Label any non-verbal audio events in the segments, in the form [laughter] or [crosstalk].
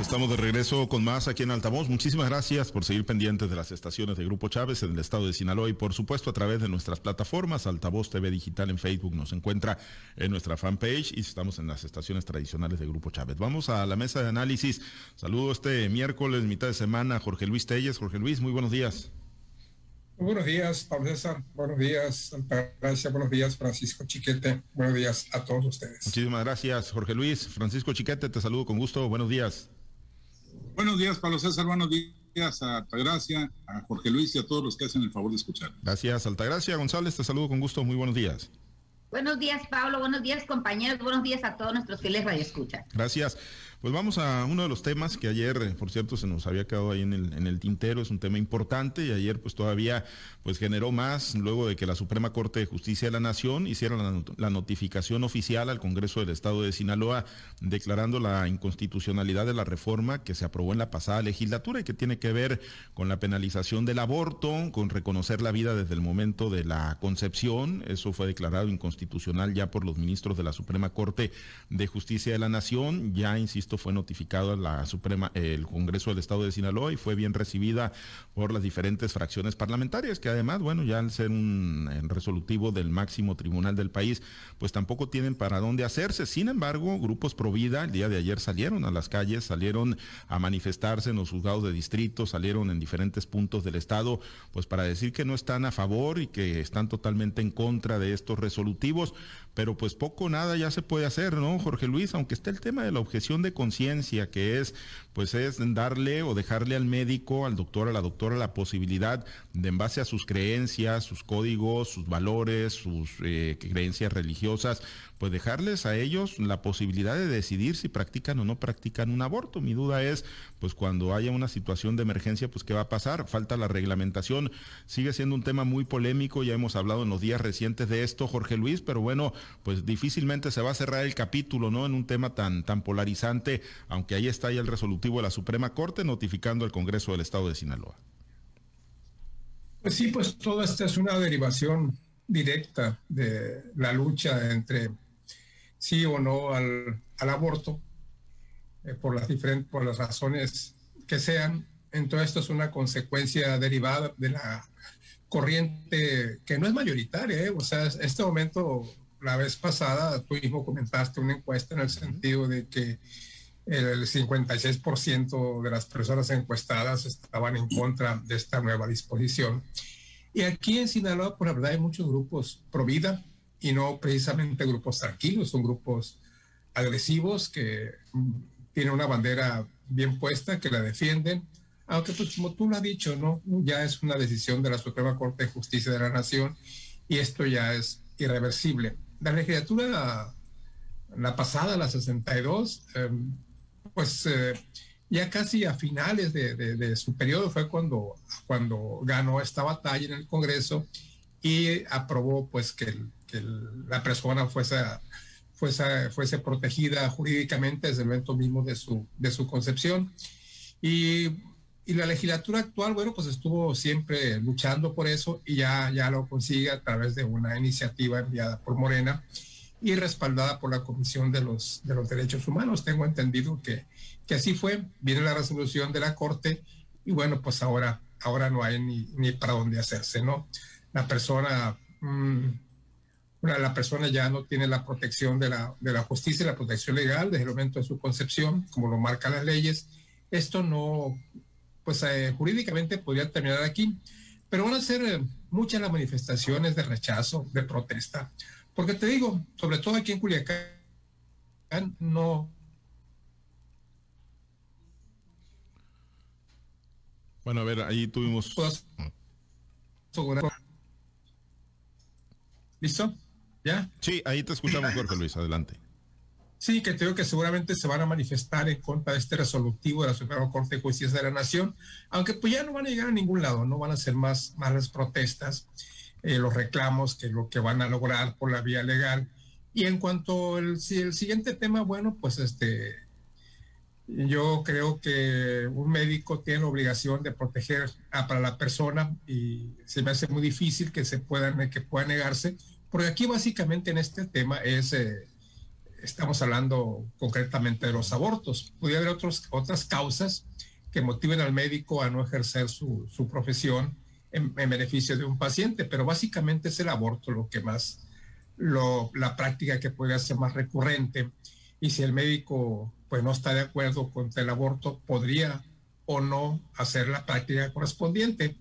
Estamos, de regreso con más aquí en Altavoz. Muchísimas gracias por seguir pendientes de las estaciones de Grupo Chávez en el estado de Sinaloa y por supuesto a través de nuestras plataformas. Altavoz TV Digital en Facebook nos encuentra en nuestra fanpage y estamos en las estaciones tradicionales de Grupo Chávez. Vamos a la mesa de análisis. Saludo este miércoles, mitad de semana, Jorge Luis Telles. Jorge Luis, muy buenos días. Buenos días, Pablo César. Buenos días, Gracias. Buenos días, Francisco Chiquete. Buenos días a todos ustedes. Muchísimas gracias, Jorge Luis. Francisco Chiquete, te saludo con gusto. Buenos días. Buenos días, Pablo César. Buenos días a Altagracia, a Jorge Luis y a todos los que hacen el favor de escuchar. Gracias, Altagracia. González, te saludo con gusto. Muy buenos días. Buenos días, Pablo. Buenos días, compañeros. Buenos días a todos nuestros fieles radioescuchas. Gracias. Pues vamos a uno de los temas que ayer, eh, por cierto, se nos había quedado ahí en el, tintero, es un tema importante y ayer pues todavía pues generó más luego de que la Suprema Corte de Justicia de la Nación hiciera la, notificación oficial al Congreso del Estado de Sinaloa declarando la inconstitucionalidad de la reforma que se aprobó en la pasada legislatura y que tiene que ver con la penalización del aborto, con reconocer la vida desde el momento de la concepción. Eso fue declarado inconstitucional ya por los ministros de la Suprema Corte de Justicia de la Nación. Ya, insisto, esto fue notificado a la Suprema, el Congreso del Estado de Sinaloa y fue bien recibida por las diferentes fracciones parlamentarias, que además, bueno, ya al ser un resolutivo del máximo tribunal del país, pues tampoco tienen para dónde hacerse. Sin embargo, grupos pro vida el día de ayer salieron a las calles, salieron a manifestarse en los juzgados de distrito, salieron en diferentes puntos del Estado, pues para decir que no están a favor y que están totalmente en contra de estos resolutivos pero pues poco nada ya se puede hacer, ¿no, Jorge Luis? Aunque esté el tema de la objeción de conciencia, que es, pues es darle o dejarle al médico, al doctor, a la doctora, la posibilidad de en base a sus creencias, sus códigos, sus valores, sus eh, creencias religiosas, pues dejarles a ellos la posibilidad de decidir si practican o no practican un aborto. Mi duda es, pues cuando haya una situación de emergencia, pues qué va a pasar. Falta la reglamentación, sigue siendo un tema muy polémico, ya hemos hablado en los días recientes de esto, Jorge Luis, pero bueno, pues difícilmente se va a cerrar el capítulo, ¿no? En un tema tan, tan polarizante, aunque ahí está ya el resolutivo de la Suprema Corte notificando al Congreso del Estado de Sinaloa. Pues sí, pues todo esto es una derivación directa de la lucha entre sí o no al, aborto, eh, por, las diferentes, por las razones que sean. Entonces, esto es una consecuencia derivada de la corriente que no es mayoritaria. ¿eh? O sea, en este momento, la vez pasada, tú mismo comentaste una encuesta en el sentido de que el 56% de las personas encuestadas estaban en contra de esta nueva disposición. Y aquí en Sinaloa, por la verdad, hay muchos grupos pro vida, y no precisamente grupos tranquilos, son grupos agresivos que mm, tienen una bandera bien puesta, que la defienden, aunque pues como tú lo has dicho, ¿no? Ya es una decisión de la Suprema Corte de Justicia de la Nación y esto ya es irreversible. La legislatura, la pasada, la 62, em, pues eh, ya casi a finales de, su periodo fue cuando, cuando ganó esta batalla en el Congreso y aprobó pues que la persona fuese, fuese, fuese protegida jurídicamente desde el momento mismo de su, de su concepción. Y, y, la legislatura actual, bueno, pues estuvo siempre luchando por eso y ya, ya lo consigue a través de una iniciativa enviada por Morena y respaldada por la Comisión de los, de los Derechos Humanos. Tengo entendido que, que así fue. Viene la resolución de la Corte y bueno, pues ahora, ahora no hay ni, ni para dónde hacerse, ¿no? La persona... Mm, la persona ya no tiene la protección de la, de la justicia y la protección legal desde el momento de su concepción, como lo marcan las leyes. Esto no, pues eh, jurídicamente podría terminar aquí, pero van a ser eh, muchas las manifestaciones de rechazo, de protesta, porque te digo, sobre todo aquí en Culiacán, no. Bueno, a ver, ahí tuvimos. ¿Listo? Sí, ahí te escuchamos, Jorge Luis, adelante. Sí, que creo que seguramente se van a manifestar en contra de este resolutivo de la Suprema Corte de Justicia de la Nación, aunque pues ya no van a llegar a ningún lado, no van a ser más, más las protestas, eh, los reclamos que lo que van a lograr por la vía legal. Y en cuanto al el siguiente tema, bueno, pues este, Yo creo que un médico tiene la obligación de proteger a, para la persona y se me hace muy difícil que se puedan, que pueda negarse, porque aquí básicamente en este tema es, eh, estamos hablando concretamente de los abortos. Podría haber otros, otras causas que motiven al médico a no ejercer su, su profesión en, en, beneficio de un paciente, pero básicamente es el aborto lo que más, lo, la práctica que puede ser más recurrente. Y si el médico pues no está de acuerdo con el aborto, podría o no hacer la práctica correspondiente.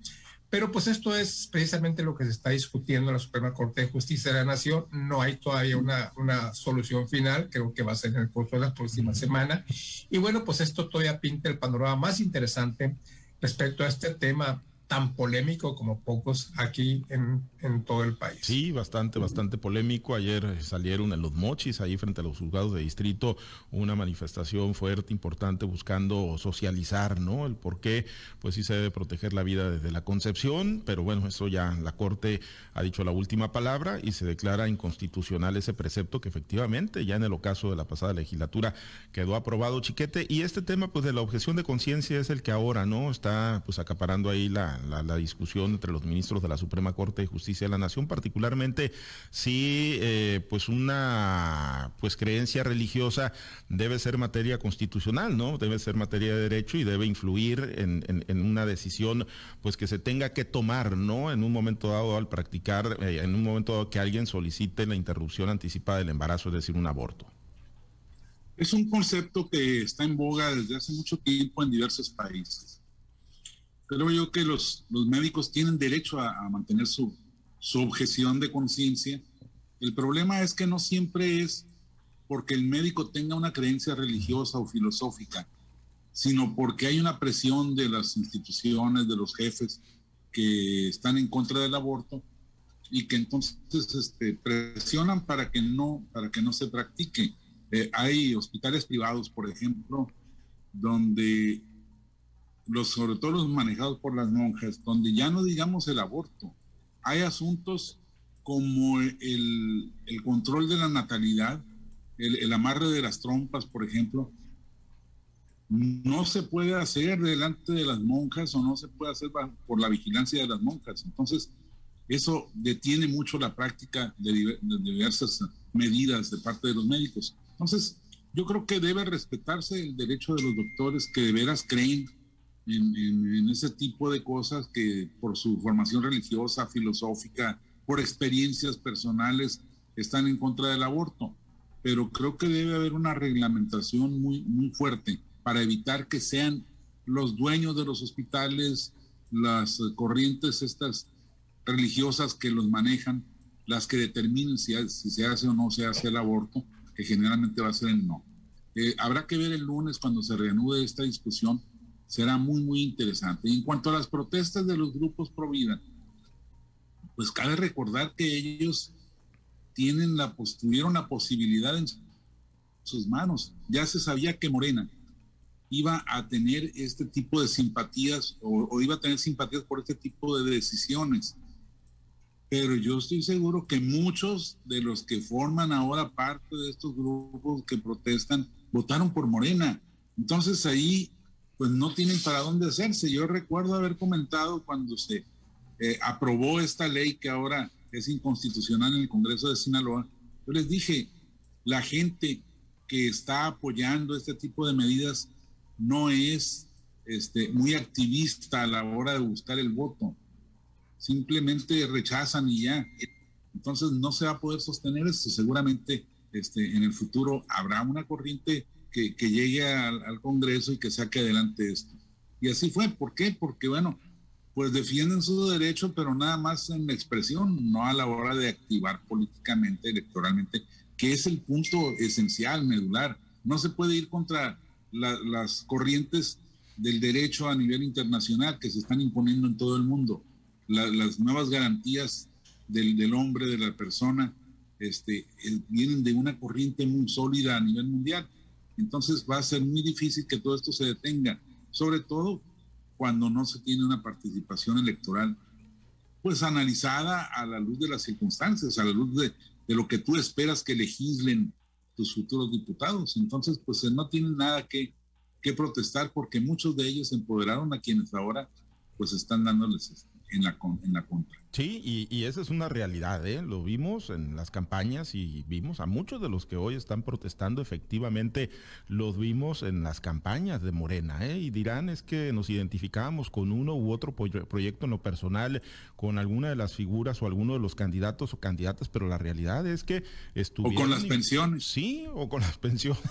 Pero pues esto es precisamente lo que se está discutiendo en la Suprema Corte de Justicia de la Nación. No hay todavía una, una solución final, creo que va a ser en el curso de la próxima semana. Y bueno, pues esto todavía pinta el panorama más interesante respecto a este tema tan polémico como pocos aquí en, en, todo el país. Sí, bastante, bastante polémico. Ayer salieron en los mochis, ahí frente a los juzgados de distrito, una manifestación fuerte, importante, buscando socializar, ¿no? El por qué, pues sí se debe proteger la vida desde la concepción, pero bueno, eso ya la Corte ha dicho la última palabra y se declara inconstitucional ese precepto que efectivamente ya en el ocaso de la pasada legislatura quedó aprobado, chiquete. Y este tema, pues de la objeción de conciencia es el que ahora, ¿no? Está pues acaparando ahí la la, discusión entre los ministros de la Suprema Corte de Justicia de la Nación, particularmente si eh, pues una pues creencia religiosa debe ser materia constitucional, ¿no? Debe ser materia de derecho y debe influir en, en, en una decisión pues que se tenga que tomar, ¿no? En un momento dado al practicar, eh, en un momento dado que alguien solicite la interrupción anticipada del embarazo, es decir, un aborto. Es un concepto que está en boga desde hace mucho tiempo en diversos países creo yo que los, los médicos tienen derecho a, a mantener su, su, objeción de conciencia. El problema es que no siempre es porque el médico tenga una creencia religiosa o filosófica, sino porque hay una presión de las instituciones, de los jefes que están en contra del aborto y que entonces este, presionan para que no para que no se practique. Eh, hay hospitales privados, por ejemplo, donde los, sobre todo los manejados por las monjas, donde ya no digamos el aborto, hay asuntos como el, control de la natalidad, el, el, amarre de las trompas, por ejemplo, no se puede hacer delante de las monjas o no se puede hacer por la vigilancia de las monjas. Entonces, eso detiene mucho la práctica de, de diversas medidas de parte de los médicos. Entonces, yo creo que debe respetarse el derecho de los doctores que de veras creen en, ese tipo de cosas que por su formación religiosa, filosófica, por experiencias personales, están en contra del aborto. Pero creo que debe haber una reglamentación muy, muy fuerte para evitar que sean los dueños de los hospitales, las corrientes estas religiosas que los manejan, las que determinen si, si se hace o no se hace el aborto, que generalmente va a ser el no. Eh, habrá que ver el lunes cuando se reanude esta discusión será muy, muy interesante. Y en cuanto a las protestas de los grupos pro vida, pues cabe recordar que ellos tienen la, tuvieron la posibilidad en sus manos. Ya se sabía que Morena iba a tener este tipo de simpatías o, o iba a tener simpatías por este tipo de decisiones. Pero yo estoy seguro que muchos de los que forman ahora parte de estos grupos que protestan votaron por Morena. Entonces ahí pues no tienen para dónde hacerse. Yo recuerdo haber comentado cuando se eh, aprobó esta ley que ahora es inconstitucional en el Congreso de Sinaloa, yo les dije, la gente que está apoyando este tipo de medidas no es este, muy activista a la hora de buscar el voto. Simplemente rechazan y ya. Entonces no se va a poder sostener esto. Seguramente este, en el futuro habrá una corriente que, llegue al, Congreso y que saque adelante esto. Y así fue. ¿Por qué? Porque, bueno, pues defienden su derecho, pero nada más en expresión, no a la hora de activar políticamente, electoralmente, que es el punto esencial, medular. No se puede ir contra la, las corrientes del derecho a nivel internacional que se están imponiendo en todo el mundo. La, las nuevas garantías del, del, hombre, de la persona, este, vienen de una corriente muy sólida a nivel mundial. Entonces va a ser muy difícil que todo esto se detenga, sobre todo cuando no se tiene una participación electoral, pues analizada a la luz de las circunstancias, a la luz de, lo que tú esperas que legislen tus futuros diputados. Entonces, pues no tienen nada que, protestar porque muchos de ellos empoderaron a quienes ahora pues están dándoles la, en la contra. Sí, y, y, esa es una realidad, ¿eh? lo vimos en las campañas y vimos a muchos de los que hoy están protestando, efectivamente los vimos en las campañas de Morena, ¿eh? y dirán es que nos identificamos con uno u otro proyecto en lo personal, con alguna de las figuras o alguno de los candidatos o candidatas, pero la realidad es que estuvieron... O con las pensiones. Sí, o con las [laughs] pensiones.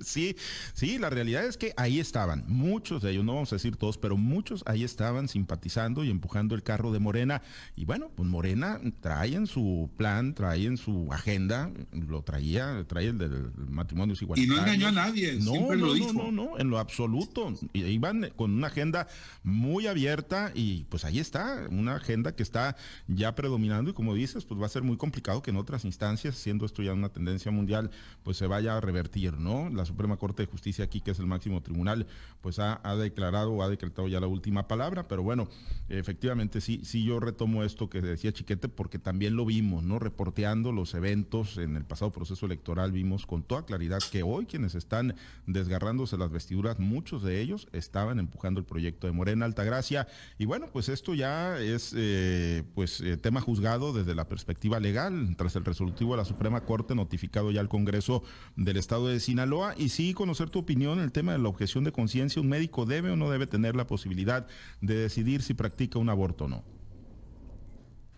sí, sí, la realidad es que ahí estaban, muchos de ellos, no vamos a decir todos, pero muchos ahí estaban simpatizando y empujando el carro de Morena y bueno, pues Morena trae en su plan, trae en su agenda, lo traía, trae el del matrimonio igual. Y no engañó a nadie, no, siempre no, lo dijo. No, no, no, en lo absoluto. Iban con una agenda muy abierta y pues ahí está, una agenda que está ya predominando y como dices, pues va a ser muy complicado que en otras instancias, siendo esto ya una tendencia mundial, pues se vaya a revertir, ¿no? La Suprema Corte de Justicia aquí, que es el máximo tribunal, pues ha, ha declarado o ha decretado ya la última palabra, pero bueno, efectivamente sí, sí yo retomo esto que decía Chiquete, porque también lo vimos, ¿no? Reporteando los eventos en el pasado proceso electoral, vimos con toda claridad que hoy quienes están desgarrándose las vestiduras, muchos de ellos estaban empujando el proyecto de Morena Altagracia. Y bueno, pues esto ya es eh, pues eh, tema juzgado desde la perspectiva legal, tras el resolutivo de la Suprema Corte notificado ya al Congreso del Estado de Sinaloa. Y sí, conocer tu opinión el tema de la objeción de conciencia, ¿un médico debe o no debe tener la posibilidad de decidir si practica un aborto o no?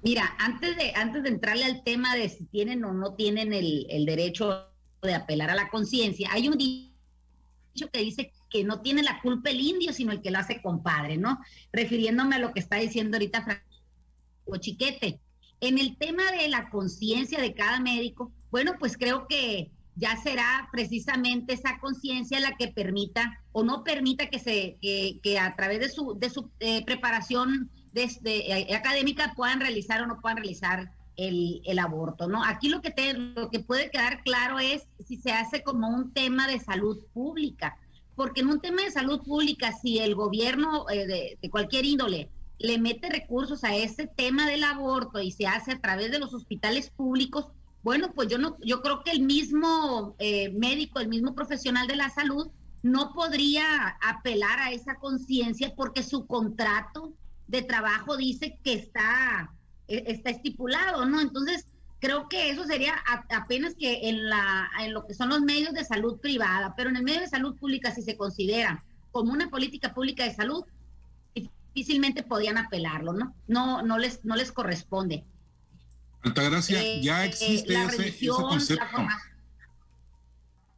Mira, antes de, antes de entrarle al tema de si tienen o no tienen el, derecho de apelar a la conciencia, hay un dicho que dice que no tiene la culpa el indio, sino el que lo hace compadre, ¿no? Refiriéndome a lo que está diciendo ahorita Francisco Chiquete. En el tema de la conciencia de cada médico, bueno, pues creo que ya será precisamente esa conciencia la que permita o no permita que se que, a través de su de su eh, preparación desde, eh, académica puedan realizar o no puedan realizar el, el, aborto, ¿no? Aquí lo que, te, lo que puede quedar claro es si se hace como un tema de salud pública, porque en un tema de salud pública, si el gobierno eh, de, de, cualquier índole le mete recursos a ese tema del aborto y se hace a través de los hospitales públicos, bueno, pues yo no, yo creo que el mismo eh, médico, el mismo profesional de la salud no podría apelar a esa conciencia porque su contrato de trabajo dice que está, e, está estipulado, ¿no? Entonces, creo que eso sería apenas que en, la, en lo que son los medios de salud privada, pero en el medio de salud pública, si se considera como una política pública de salud, difícilmente podían apelarlo, ¿no? No, no les, no les corresponde. Altagracia, eh, ya existe ese, concepto.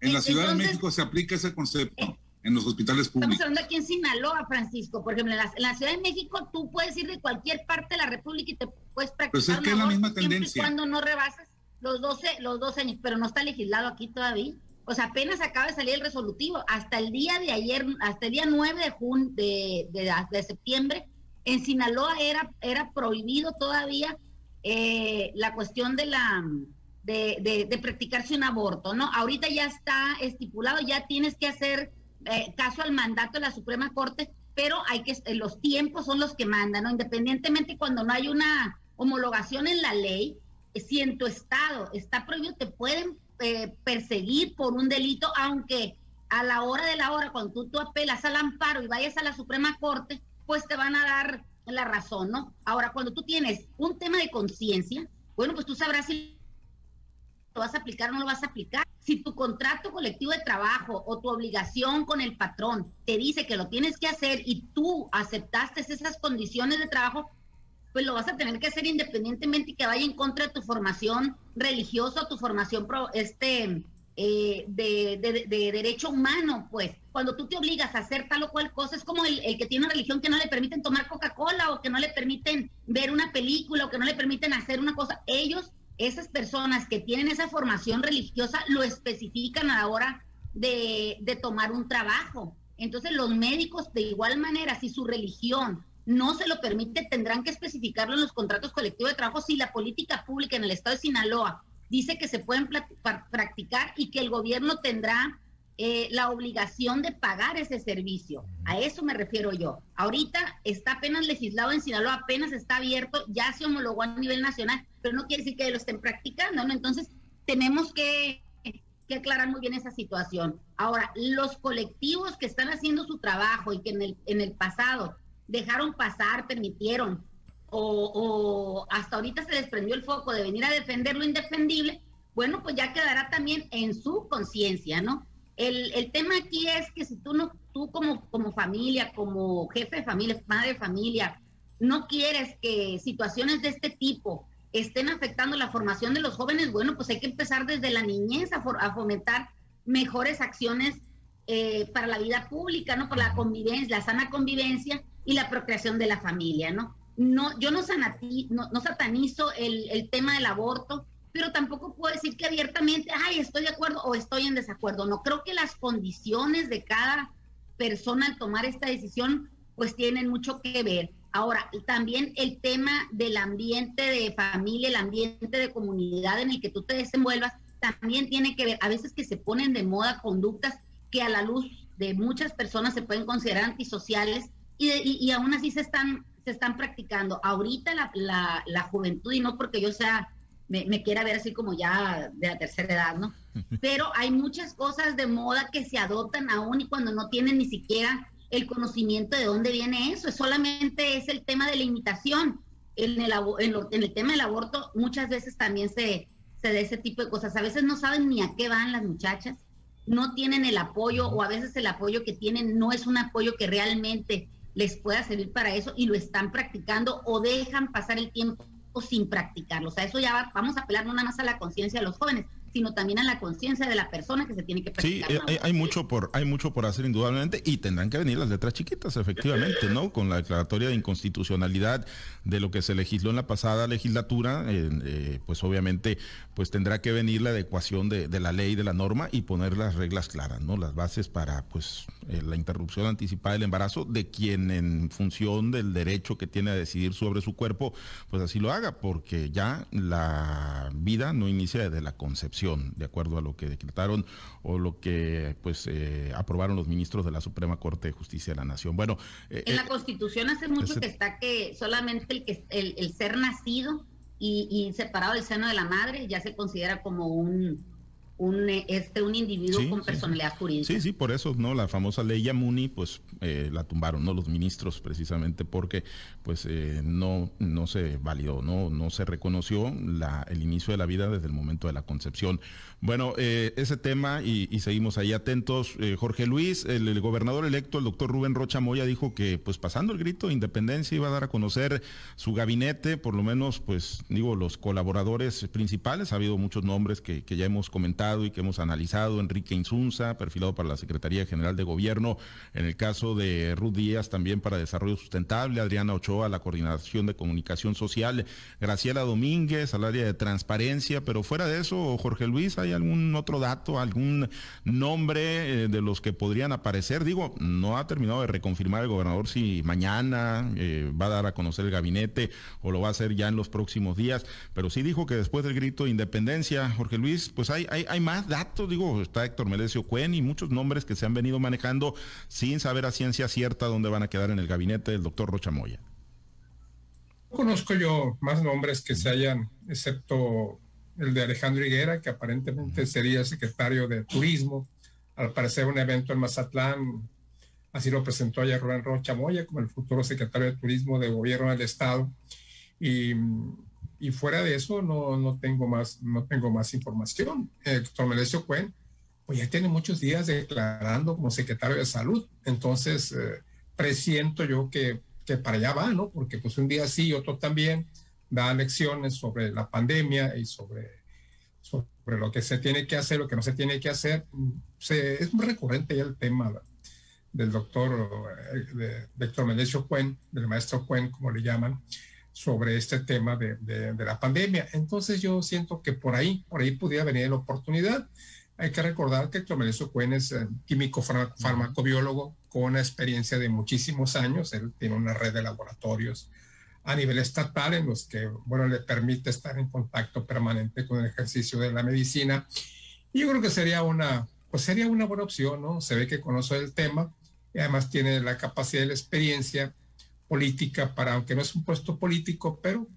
En la Ciudad de México se aplica ese concepto. En los hospitales públicos. Estamos hablando aquí en Sinaloa, Francisco. Por ejemplo, en la, Ciudad de México tú puedes ir de cualquier parte de la República y te puedes practicar pues es que es la misma tendencia. cuando no rebases los 12, los 12 años, pero no está legislado aquí todavía. O sea, apenas acaba de salir el resolutivo. Hasta el día de ayer, hasta el día 9 de, junio, de, de, septiembre, en Sinaloa era, era prohibido todavía eh, la cuestión de la de, de, practicarse un aborto, ¿no? Ahorita ya está estipulado, ya tienes que hacer eh, caso al mandato de la Suprema Corte, pero hay que eh, los tiempos son los que mandan, ¿no? Independientemente cuando no hay una homologación en la ley, eh, si en tu estado está prohibido, te pueden perseguir por un delito, aunque a la hora de la hora, cuando tú, tú apelas al amparo y vayas a la Suprema Corte, pues te van a dar la razón, ¿no? Ahora, cuando tú tienes un tema de conciencia, bueno, pues tú sabrás si lo vas a aplicar o no lo vas a aplicar. Si tu contrato colectivo de trabajo o tu obligación con el patrón te dice que lo tienes que hacer y tú aceptaste esas condiciones de trabajo, pues lo vas a tener que hacer independientemente que vaya en contra de tu formación religiosa tu formación pro, este, eh, de, derecho humano, pues. Cuando tú te obligas a hacer tal o cual cosa, es como el, el que tiene una religión que no le permiten tomar Coca-Cola o que no le permiten ver una película o que no le permiten hacer una cosa. Ellos esas personas que tienen esa formación religiosa lo especifican a la hora de, tomar un trabajo. Entonces los médicos de igual manera, si su religión no se lo permite, tendrán que especificarlo en los contratos colectivos de trabajo si la política pública en el estado de Sinaloa dice que se pueden practicar y que el gobierno tendrá eh, la obligación de pagar ese servicio. A eso me refiero yo. Ahorita está apenas legislado en Sinaloa, apenas está abierto, ya se homologó a nivel nacional, pero no quiere decir que lo estén practicando, ¿no? Entonces, tenemos que que aclarar muy bien esa situación. Ahora, los colectivos que están haciendo su trabajo y que en el, en el pasado dejaron pasar, permitieron, o, o hasta ahorita se desprendió el foco de venir a defender lo indefendible, bueno, pues ya quedará también en su conciencia, ¿no? El, el, tema aquí es que si tú no, tú como, como familia, como jefe de familia, madre de familia, no quieres que situaciones de este tipo estén afectando la formación de los jóvenes, bueno, pues hay que empezar desde la niñez a, fomentar mejores acciones eh, para la vida pública, ¿no? Para la convivencia, la sana convivencia y la procreación de la familia, ¿no? No, yo no, no, satanizo el, el, tema del aborto, pero tampoco puedo decir que abiertamente, ay, estoy de acuerdo o estoy en desacuerdo. No creo que las condiciones de cada persona al tomar esta decisión, pues tienen mucho que ver. Ahora, también el tema del ambiente de familia, el ambiente de comunidad en el que tú te desenvuelvas, también tiene que ver, a veces que se ponen de moda conductas que a la luz de muchas personas se pueden considerar antisociales y, y, aún así se están, se están practicando. Ahorita la, la, la juventud, y no porque yo sea, me, me, quiera ver así como ya de la tercera edad, ¿no? Pero hay muchas cosas de moda que se adoptan aún y cuando no tienen ni siquiera el conocimiento de dónde viene eso, solamente es el tema de la imitación. En el, en, el tema del aborto muchas veces también se, se da ese tipo de cosas. A veces no saben ni a qué van las muchachas, no tienen el apoyo o a veces el apoyo que tienen no es un apoyo que realmente les pueda servir para eso y lo están practicando o dejan pasar el tiempo sin practicarlo. O sea, eso ya vamos a apelar no nada más a la conciencia de los jóvenes, sino también a la conciencia de la persona que se tiene que practicar. Sí, hay, mucho por hay mucho por hacer indudablemente y tendrán que venir las letras chiquitas, efectivamente, ¿no? Con la declaratoria de inconstitucionalidad de lo que se legisló en la pasada legislatura, eh, pues obviamente pues tendrá que venir la adecuación de, la ley, de la norma y poner las reglas claras, ¿no? Las bases para pues eh, la interrupción anticipada del embarazo de quien en función del derecho que tiene a decidir sobre su cuerpo, pues así lo haga, porque ya la vida no inicia desde la concepción de acuerdo a lo que decretaron o lo que pues eh, aprobaron los ministros de la Suprema Corte de Justicia de la Nación. Bueno, eh, en la eh, Constitución hace mucho que está que solamente el que el, ser nacido y, y separado del seno de la madre ya se considera como un un, este, un individuo con personalidad jurídica. Sí, sí, por eso, ¿no? La famosa ley Yamuni, pues eh, la tumbaron, ¿no? Los ministros, precisamente porque, pues, eh, no, no se validó, ¿no? No se reconoció la, el inicio de la vida desde el momento de la concepción. Bueno, eh, ese tema, y, seguimos ahí atentos. Jorge Luis, el, gobernador electo, el doctor Rubén Rocha Moya, dijo que, pues, pasando el grito de independencia, iba a dar a conocer su gabinete, por lo menos, pues, digo, los colaboradores principales. Ha habido muchos nombres que, que ya hemos comentado y que hemos analizado, Enrique Insunza, perfilado para la Secretaría General de Gobierno, en el caso de Ruth Díaz también para Desarrollo Sustentable, Adriana Ochoa, la Coordinación de Comunicación Social, Graciela Domínguez al área de transparencia, pero fuera de eso, Jorge Luis, ¿hay algún otro dato, algún nombre eh, de los que podrían aparecer? Digo, no ha terminado de reconfirmar el gobernador si mañana eh, va a dar a conocer el gabinete o lo va a hacer ya en los próximos días, pero sí dijo que después del grito de independencia, Jorge Luis, pues hay, hay, hay más datos, digo, está Héctor Melesio Cuen y muchos nombres que se han venido manejando sin saber a ciencia cierta dónde van a quedar en el gabinete del doctor Rocha Moya. Conozco yo más nombres que se hayan, excepto el de Alejandro Higuera, que aparentemente sería secretario de Turismo. Al parecer un evento en Mazatlán, así lo presentó ayer Rubén Rocha Moya como el futuro secretario de Turismo de Gobierno del Estado. Y y fuera de eso no, no, tengo, más, no tengo más información. El doctor Melesio Cuen, pues ya tiene muchos días declarando como secretario de salud, entonces eh, presiento yo que, que para allá va, ¿no? Porque pues un día sí otro también da lecciones sobre la pandemia y sobre, sobre lo que se tiene que hacer, lo que no se tiene que hacer. Se, es muy recurrente ya el tema del doctor, eh, de, doctor Melesio Cuen, del maestro Cuen, como le llaman, sobre este tema de, de, la pandemia. Entonces yo siento que por ahí, por ahí pudiera venir la oportunidad. Hay que recordar que Clomelio Cuen es eh, químico farmacobiólogo con una experiencia de muchísimos años. Él tiene una red de laboratorios a nivel estatal en los que, bueno, le permite estar en contacto permanente con el ejercicio de la medicina. Y yo creo que sería una, pues sería una buena opción, ¿no? Se ve que conoce el tema y además tiene la capacidad y la experiencia política para, aunque no es un puesto político, pero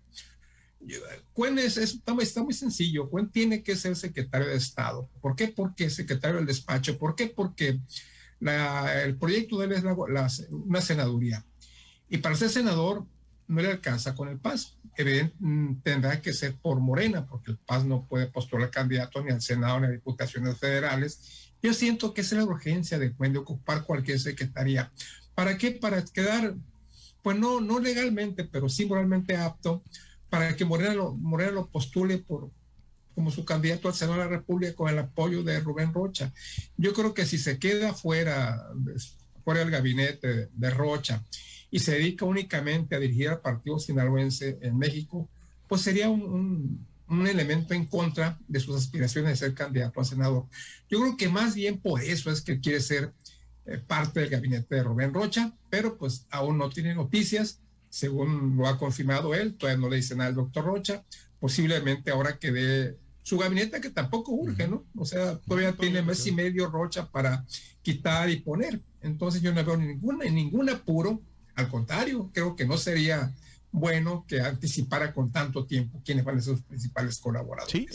Cuen es, está, muy, sencillo. Cuen tiene que ser secretario de Estado. ¿Por qué? Porque secretario del despacho. ¿Por qué? Porque el proyecto de él es una senaduría. Y para ser senador no le alcanza con el PAS. Evidentemente tendrá que ser por Morena, porque el PAS no puede postular candidato ni al Senado ni a diputaciones federales. Yo siento que es la urgencia de, de ocupar cualquier secretaría. ¿Para qué? Para quedar, pues no, no legalmente, pero sí moralmente apto para que Morena lo, postule por, como su candidato al Senado de la República con el apoyo de Rubén Rocha. Yo creo que si se queda fuera, fuera del gabinete de Rocha y se dedica únicamente a dirigir al partido sinaloense en México, pues sería un, un, elemento en contra de sus aspiraciones de ser candidato a senador. Yo creo que más bien por eso es que quiere ser eh, parte del gabinete de Rubén Rocha, pero pues aún no tiene noticias. Según lo ha confirmado él, todavía no le dice nada al doctor Rocha, posiblemente ahora que dé su gabinete que tampoco urge, ¿no? O sea, todavía tiene mes y medio Rocha para quitar y poner. Entonces yo no veo ninguna, ningún apuro, al contrario, creo que no sería bueno que anticipara con tanto tiempo quiénes van a ser sus principales colaboradores. Sí,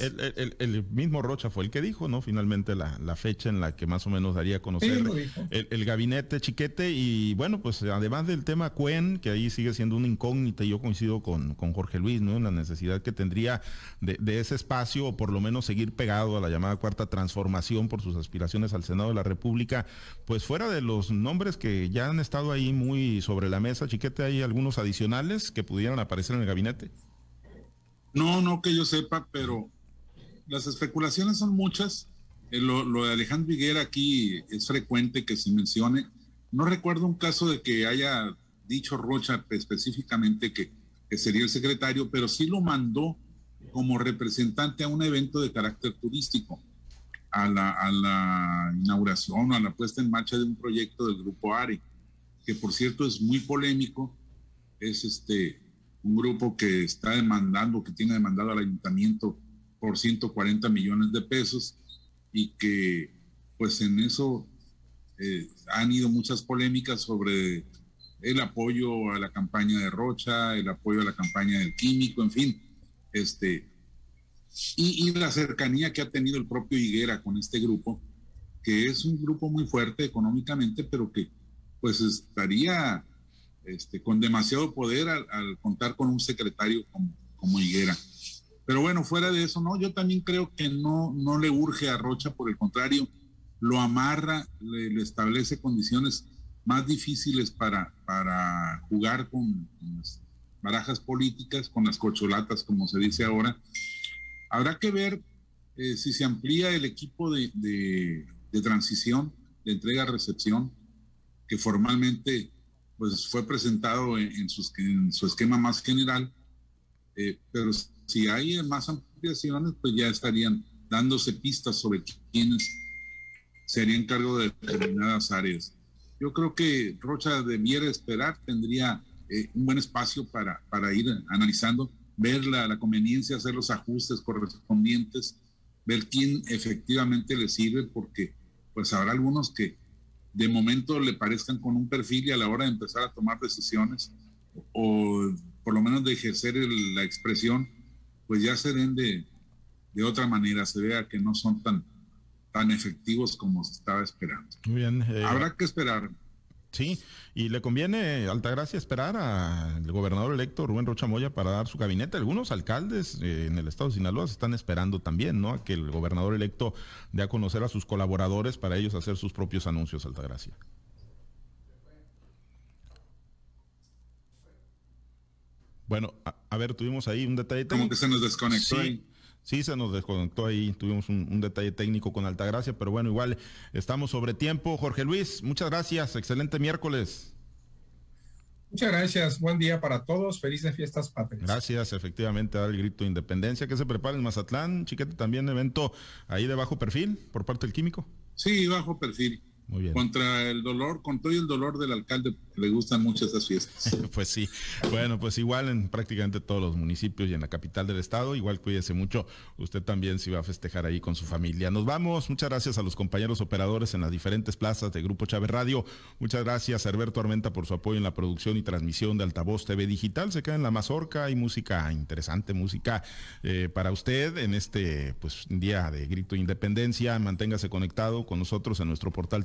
el, mismo Rocha fue el que dijo, ¿no? Finalmente la, fecha en la que más o menos daría a conocer el, gabinete chiquete y bueno, pues además del tema Cuen, que ahí sigue siendo una incógnita y yo coincido con, con Jorge Luis, ¿no? En la necesidad que tendría de, de, ese espacio o por lo menos seguir pegado a la llamada cuarta transformación por sus aspiraciones al Senado de la República, pues fuera de los nombres que ya han estado ahí muy sobre la mesa, chiquete, hay algunos adicionales que pudieron aparecer en el gabinete? No, no que yo sepa, pero las especulaciones son muchas. Eh, lo, de Alejandro Higuera aquí es frecuente que se mencione. No recuerdo un caso de que haya dicho Rocha específicamente que, que sería el secretario, pero sí lo mandó como representante a un evento de carácter turístico, a la, a la inauguración a la puesta en marcha de un proyecto del Grupo ARE, que por cierto es muy polémico, es este un grupo que está demandando, que tiene demandado al ayuntamiento por 140 millones de pesos y que pues en eso eh, han ido muchas polémicas sobre el apoyo a la campaña de Rocha, el apoyo a la campaña del químico, en fin, este, y, y, la cercanía que ha tenido el propio Higuera con este grupo, que es un grupo muy fuerte económicamente, pero que pues estaría este, con demasiado poder al, contar con un secretario como, como, Higuera. Pero bueno, fuera de eso, no, yo también creo que no, no le urge a Rocha, por el contrario, lo amarra, le, establece condiciones más difíciles para, para jugar con, las barajas políticas, con las cocholatas, como se dice ahora. Habrá que ver eh, si se amplía el equipo de, de, de transición, de entrega-recepción, que formalmente pues fue presentado en, su, esquema más general, eh, pero si hay más ampliaciones, pues ya estarían dándose pistas sobre quiénes serían cargo de determinadas áreas. Yo creo que Rocha debiera esperar, tendría eh, un buen espacio para, para ir analizando, ver la, la conveniencia, hacer los ajustes correspondientes, ver quién efectivamente le sirve, porque pues habrá algunos que de momento le parezcan con un perfil y a la hora de empezar a tomar decisiones o por lo menos de ejercer la expresión, pues ya se den de, de, otra manera, se vea que no son tan, tan efectivos como se estaba esperando. Muy bien. Eh, Habrá que esperar. Sí, y le conviene, Altagracia, esperar al gobernador electo Rubén Rocha Moya para dar su gabinete. Algunos alcaldes eh, en el estado de Sinaloa se están esperando también, ¿no? A que el gobernador electo dé a conocer a sus colaboradores para ellos hacer sus propios anuncios, Altagracia. Bueno, a, ver, tuvimos ahí un detalle. Como que se nos desconectó ahí. Sí, se nos desconectó ahí, tuvimos un, detalle técnico con Altagracia, pero bueno, igual estamos sobre tiempo. Jorge Luis, muchas gracias, excelente miércoles. Muchas gracias, buen día para todos, felices fiestas patrias. Gracias, efectivamente, dar el grito de independencia que se prepara en Mazatlán, chiquete, también evento ahí de bajo perfil por parte del químico. Sí, bajo perfil. Muy bien. Contra el dolor, con todo el dolor del alcalde, le gustan mucho esas fiestas. [laughs] pues sí, bueno, pues igual en prácticamente todos los municipios y en la capital del estado, igual cuídese mucho, usted también se va a festejar ahí con su familia. Nos vamos, muchas gracias a los compañeros operadores en las diferentes plazas de Grupo Chávez Radio, muchas gracias a Herberto Armenta por su apoyo en la producción y transmisión de Altavoz TV Digital, se queda en la mazorca, hay música interesante, música eh, para usted en este pues día de grito de independencia, manténgase conectado con nosotros en nuestro portal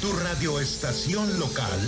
Tu radioestación local